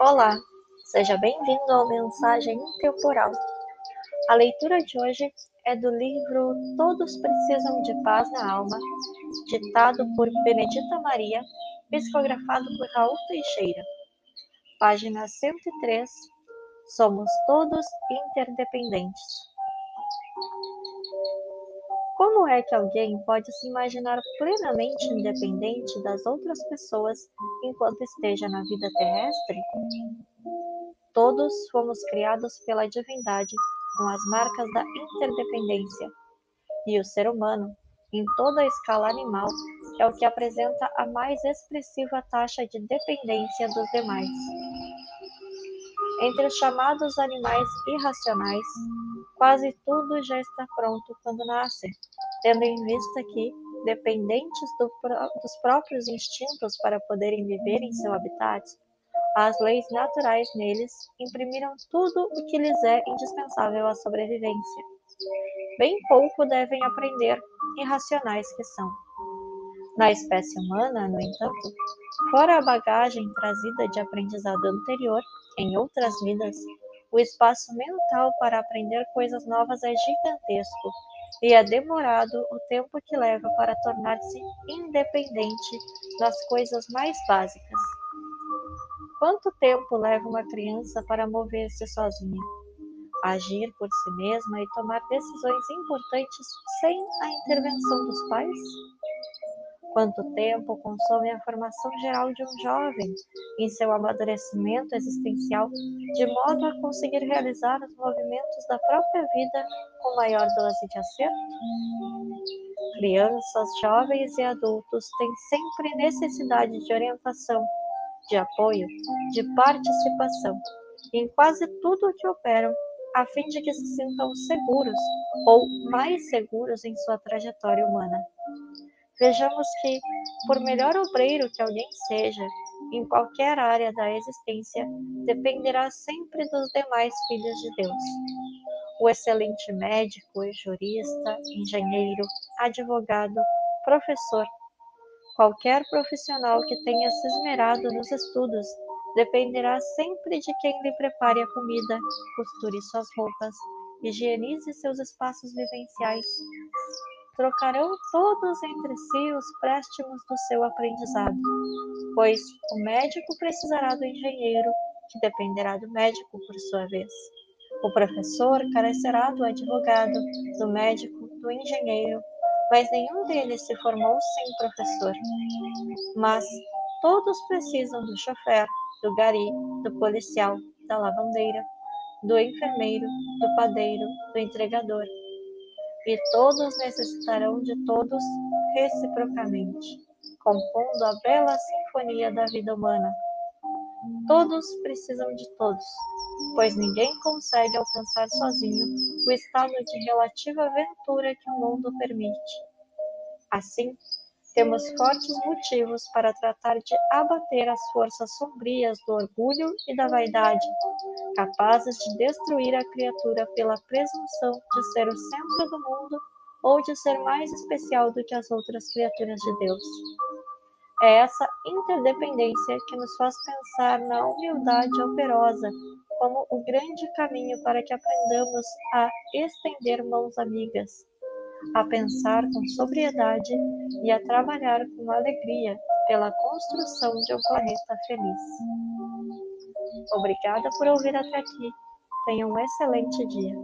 Olá, seja bem-vindo ao Mensagem Intemporal. A leitura de hoje é do livro Todos Precisam de Paz na Alma, ditado por Benedita Maria, psicografado por Raul Teixeira. Página 103. Somos todos interdependentes. Como é que alguém pode se imaginar plenamente independente das outras pessoas enquanto esteja na vida terrestre? Todos fomos criados pela divindade com as marcas da interdependência, e o ser humano, em toda a escala animal, é o que apresenta a mais expressiva taxa de dependência dos demais. Entre os chamados animais irracionais, quase tudo já está pronto quando nascem, tendo em vista que, dependentes do, dos próprios instintos para poderem viver em seu habitat, as leis naturais neles imprimiram tudo o que lhes é indispensável à sobrevivência. Bem pouco devem aprender, irracionais que são. Na espécie humana, no entanto, fora a bagagem trazida de aprendizado anterior, em outras vidas, o espaço mental para aprender coisas novas é gigantesco e é demorado o tempo que leva para tornar-se independente das coisas mais básicas. Quanto tempo leva uma criança para mover-se sozinha, agir por si mesma e tomar decisões importantes sem a intervenção dos pais? Quanto tempo consome a formação geral de um jovem em seu amadurecimento existencial, de modo a conseguir realizar os movimentos da própria vida com maior dose de acerto? Crianças, jovens e adultos têm sempre necessidade de orientação, de apoio, de participação em quase tudo o que operam, a fim de que se sintam seguros ou mais seguros em sua trajetória humana. Vejamos que, por melhor obreiro que alguém seja, em qualquer área da existência, dependerá sempre dos demais filhos de Deus. O excelente médico, jurista, engenheiro, advogado, professor, qualquer profissional que tenha se esmerado nos estudos, dependerá sempre de quem lhe prepare a comida, costure suas roupas, higienize seus espaços vivenciais, trocarão todos entre si os préstimos do seu aprendizado, pois o médico precisará do engenheiro, que dependerá do médico por sua vez. O professor carecerá do advogado, do médico, do engenheiro, mas nenhum deles se formou sem professor. Mas todos precisam do chofer, do gari, do policial, da lavandeira, do enfermeiro, do padeiro, do entregador, e todos necessitarão de todos reciprocamente, compondo a bela sinfonia da vida humana. Todos precisam de todos, pois ninguém consegue alcançar sozinho o estado de relativa aventura que o mundo permite. Assim, temos fortes motivos para tratar de abater as forças sombrias do orgulho e da vaidade, capazes de destruir a criatura pela presunção de ser o centro do mundo ou de ser mais especial do que as outras criaturas de Deus. É essa interdependência que nos faz pensar na humildade operosa como o grande caminho para que aprendamos a estender mãos amigas, a pensar com sobriedade e a trabalhar com alegria pela construção de um planeta feliz. Obrigada por ouvir até aqui. Tenha um excelente dia.